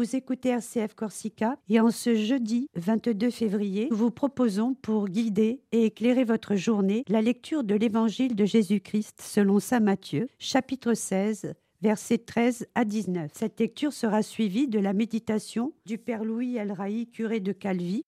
Vous écoutez RCF Corsica et en ce jeudi 22 février, nous vous proposons pour guider et éclairer votre journée la lecture de l'évangile de Jésus-Christ selon saint Matthieu, chapitre 16, versets 13 à 19. Cette lecture sera suivie de la méditation du Père Louis Elraï, curé de Calvi.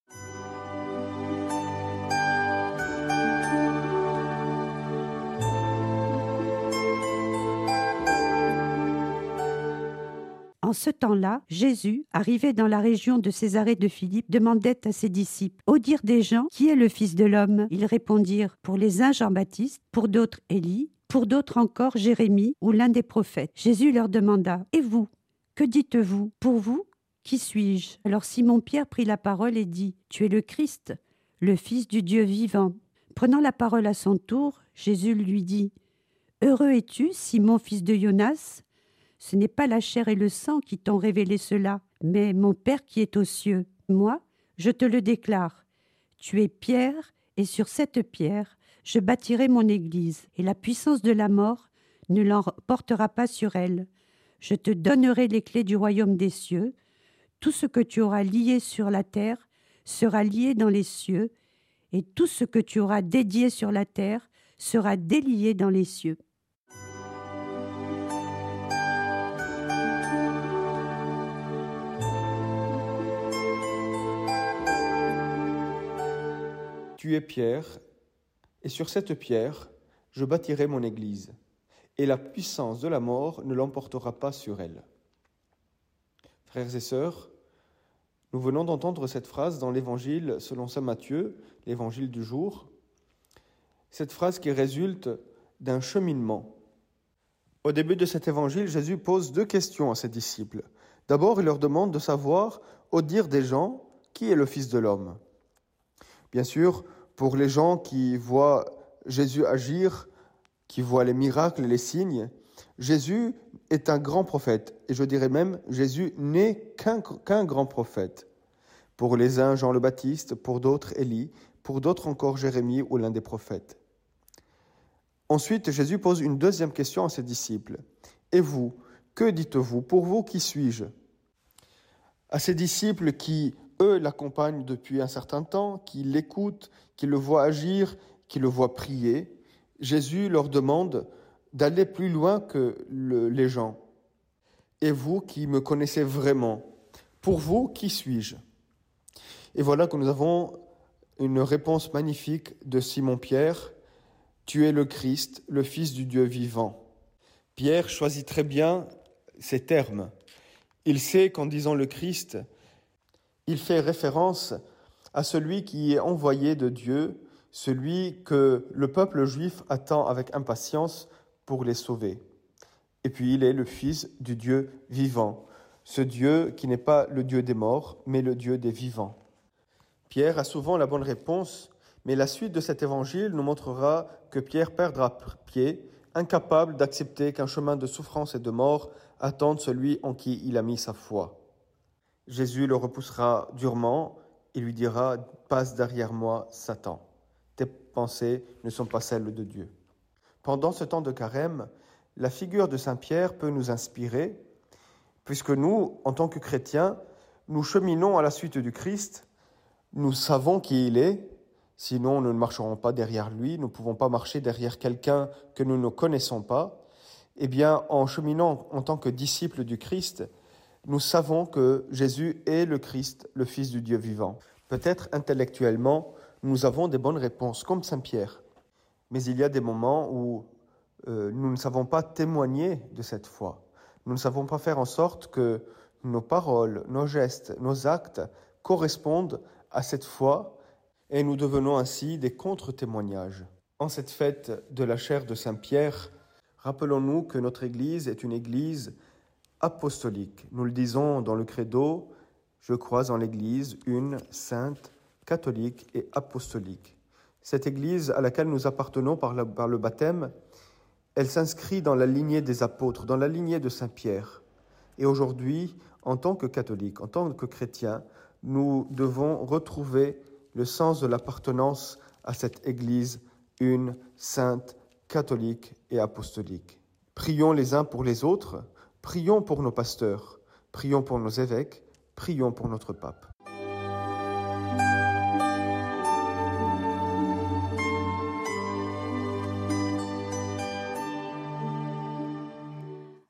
En ce temps-là, Jésus, arrivé dans la région de Césarée de Philippe, demandait à ses disciples Au dire des gens, qui est le Fils de l'homme? Ils répondirent Pour les uns Jean-Baptiste, pour d'autres Élie, pour d'autres encore Jérémie ou l'un des prophètes. Jésus leur demanda Et vous Que dites-vous Pour vous? Qui suis-je? Alors Simon-Pierre prit la parole et dit Tu es le Christ, le Fils du Dieu vivant. Prenant la parole à son tour, Jésus lui dit Heureux es-tu, Simon, fils de Jonas ce n'est pas la chair et le sang qui t'ont révélé cela, mais mon Père qui est aux cieux. Moi, je te le déclare. Tu es pierre, et sur cette pierre, je bâtirai mon Église, et la puissance de la mort ne l'emportera pas sur elle. Je te donnerai les clés du royaume des cieux. Tout ce que tu auras lié sur la terre sera lié dans les cieux, et tout ce que tu auras dédié sur la terre sera délié dans les cieux. Tu es pierre, et sur cette pierre, je bâtirai mon Église, et la puissance de la mort ne l'emportera pas sur elle. Frères et sœurs, nous venons d'entendre cette phrase dans l'Évangile selon Saint Matthieu, l'Évangile du jour, cette phrase qui résulte d'un cheminement. Au début de cet Évangile, Jésus pose deux questions à ses disciples. D'abord, il leur demande de savoir, au dire des gens, qui est le Fils de l'homme? Bien sûr, pour les gens qui voient Jésus agir, qui voient les miracles et les signes, Jésus est un grand prophète. Et je dirais même, Jésus n'est qu'un grand prophète. Pour les uns, Jean le Baptiste, pour d'autres, Élie, pour d'autres encore, Jérémie ou l'un des prophètes. Ensuite, Jésus pose une deuxième question à ses disciples. Et vous, que dites-vous Pour vous, qui suis-je? À ses disciples qui eux l'accompagnent depuis un certain temps, qui l'écoutent, qui le voient agir, qui le voient prier, Jésus leur demande d'aller plus loin que les gens. Et vous qui me connaissez vraiment, pour vous, qui suis-je? Et voilà que nous avons une réponse magnifique de Simon-Pierre. Tu es le Christ, le Fils du Dieu vivant. Pierre choisit très bien ces termes. Il sait qu'en disant le Christ, il fait référence à celui qui est envoyé de Dieu, celui que le peuple juif attend avec impatience pour les sauver. Et puis il est le Fils du Dieu vivant, ce Dieu qui n'est pas le Dieu des morts, mais le Dieu des vivants. Pierre a souvent la bonne réponse, mais la suite de cet évangile nous montrera que Pierre perdra pied, incapable d'accepter qu'un chemin de souffrance et de mort attende celui en qui il a mis sa foi. Jésus le repoussera durement et lui dira Passe derrière moi, Satan. Tes pensées ne sont pas celles de Dieu. Pendant ce temps de carême, la figure de Saint Pierre peut nous inspirer, puisque nous, en tant que chrétiens, nous cheminons à la suite du Christ, nous savons qui il est, sinon nous ne marcherons pas derrière lui, nous ne pouvons pas marcher derrière quelqu'un que nous ne connaissons pas. Eh bien, en cheminant en tant que disciples du Christ, nous savons que Jésus est le Christ, le Fils du Dieu vivant. Peut-être intellectuellement, nous avons des bonnes réponses, comme Saint Pierre. Mais il y a des moments où euh, nous ne savons pas témoigner de cette foi. Nous ne savons pas faire en sorte que nos paroles, nos gestes, nos actes correspondent à cette foi et nous devenons ainsi des contre-témoignages. En cette fête de la chair de Saint Pierre, rappelons-nous que notre Église est une Église apostolique. Nous le disons dans le credo, je crois en l'Église, une, sainte, catholique et apostolique. Cette Église à laquelle nous appartenons par, par le baptême, elle s'inscrit dans la lignée des apôtres, dans la lignée de Saint Pierre. Et aujourd'hui, en tant que catholique, en tant que chrétien, nous devons retrouver le sens de l'appartenance à cette Église, une, sainte, catholique et apostolique. Prions les uns pour les autres, Prions pour nos pasteurs, prions pour nos évêques, prions pour notre pape.